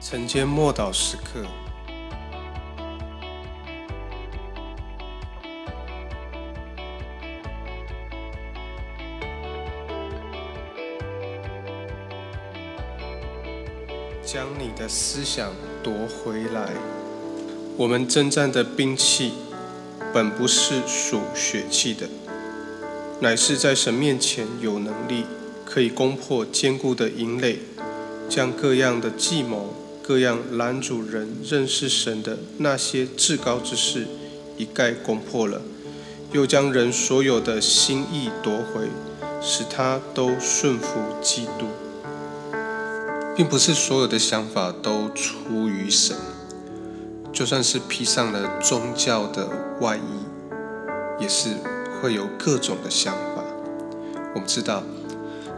晨间默祷时刻，将你的思想夺回来。我们征战的兵器，本不是属血气的，乃是在神面前有能力，可以攻破坚固的营垒，将各样的计谋、各样拦阻人认识神的那些至高之事，一概攻破了，又将人所有的心意夺回，使他都顺服基督。并不是所有的想法都出于神。就算是披上了宗教的外衣，也是会有各种的想法。我们知道，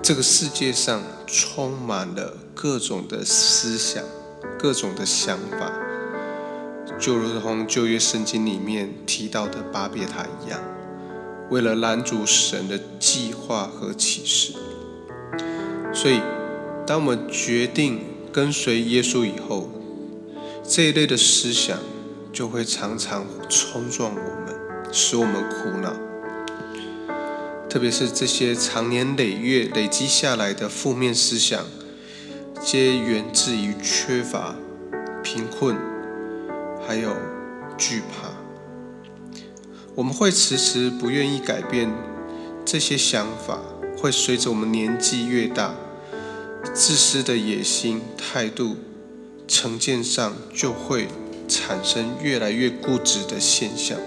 这个世界上充满了各种的思想、各种的想法，就如同旧约圣经里面提到的巴别塔一样，为了拦阻神的计划和启示。所以，当我们决定跟随耶稣以后，这一类的思想就会常常冲撞我们，使我们苦恼。特别是这些长年累月累积下来的负面思想，皆源自于缺乏、贫困，还有惧怕。我们会迟迟不愿意改变这些想法，会随着我们年纪越大，自私的野心态度。成见上就会产生越来越固执的现象。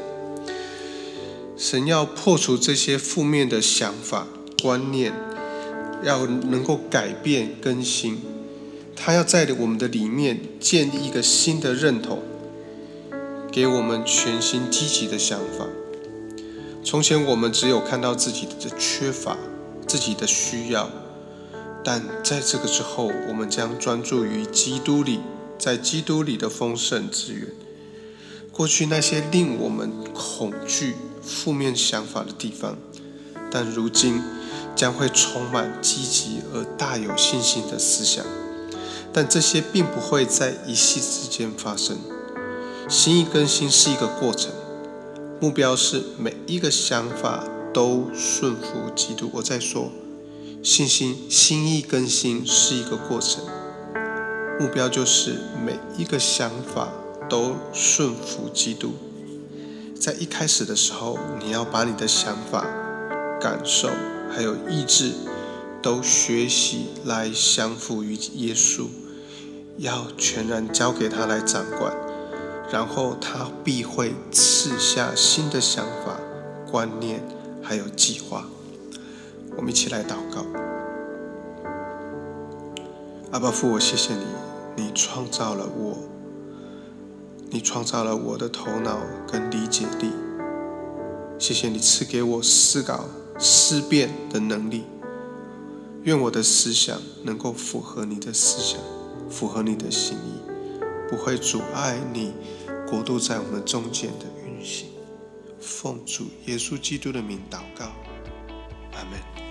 神要破除这些负面的想法、观念，要能够改变更新。他要在我们的里面建立一个新的认同，给我们全新积极的想法。从前我们只有看到自己的缺乏、自己的需要，但在这个之后，我们将专注于基督里。在基督里的丰盛资源，过去那些令我们恐惧、负面想法的地方，但如今将会充满积极而大有信心的思想。但这些并不会在一夕之间发生。心意更新是一个过程，目标是每一个想法都顺服基督。我在说，信心、心意更新是一个过程。目标就是每一个想法都顺服基督。在一开始的时候，你要把你的想法、感受还有意志都学习来降服于耶稣，要全然交给他来掌管，然后他必会赐下新的想法、观念还有计划。我们一起来祷告。阿爸父，我谢谢你，你创造了我，你创造了我的头脑跟理解力。谢谢你赐给我思考思辨的能力。愿我的思想能够符合你的思想，符合你的心意，不会阻碍你国度在我们中间的运行。奉主耶稣基督的名祷告。阿门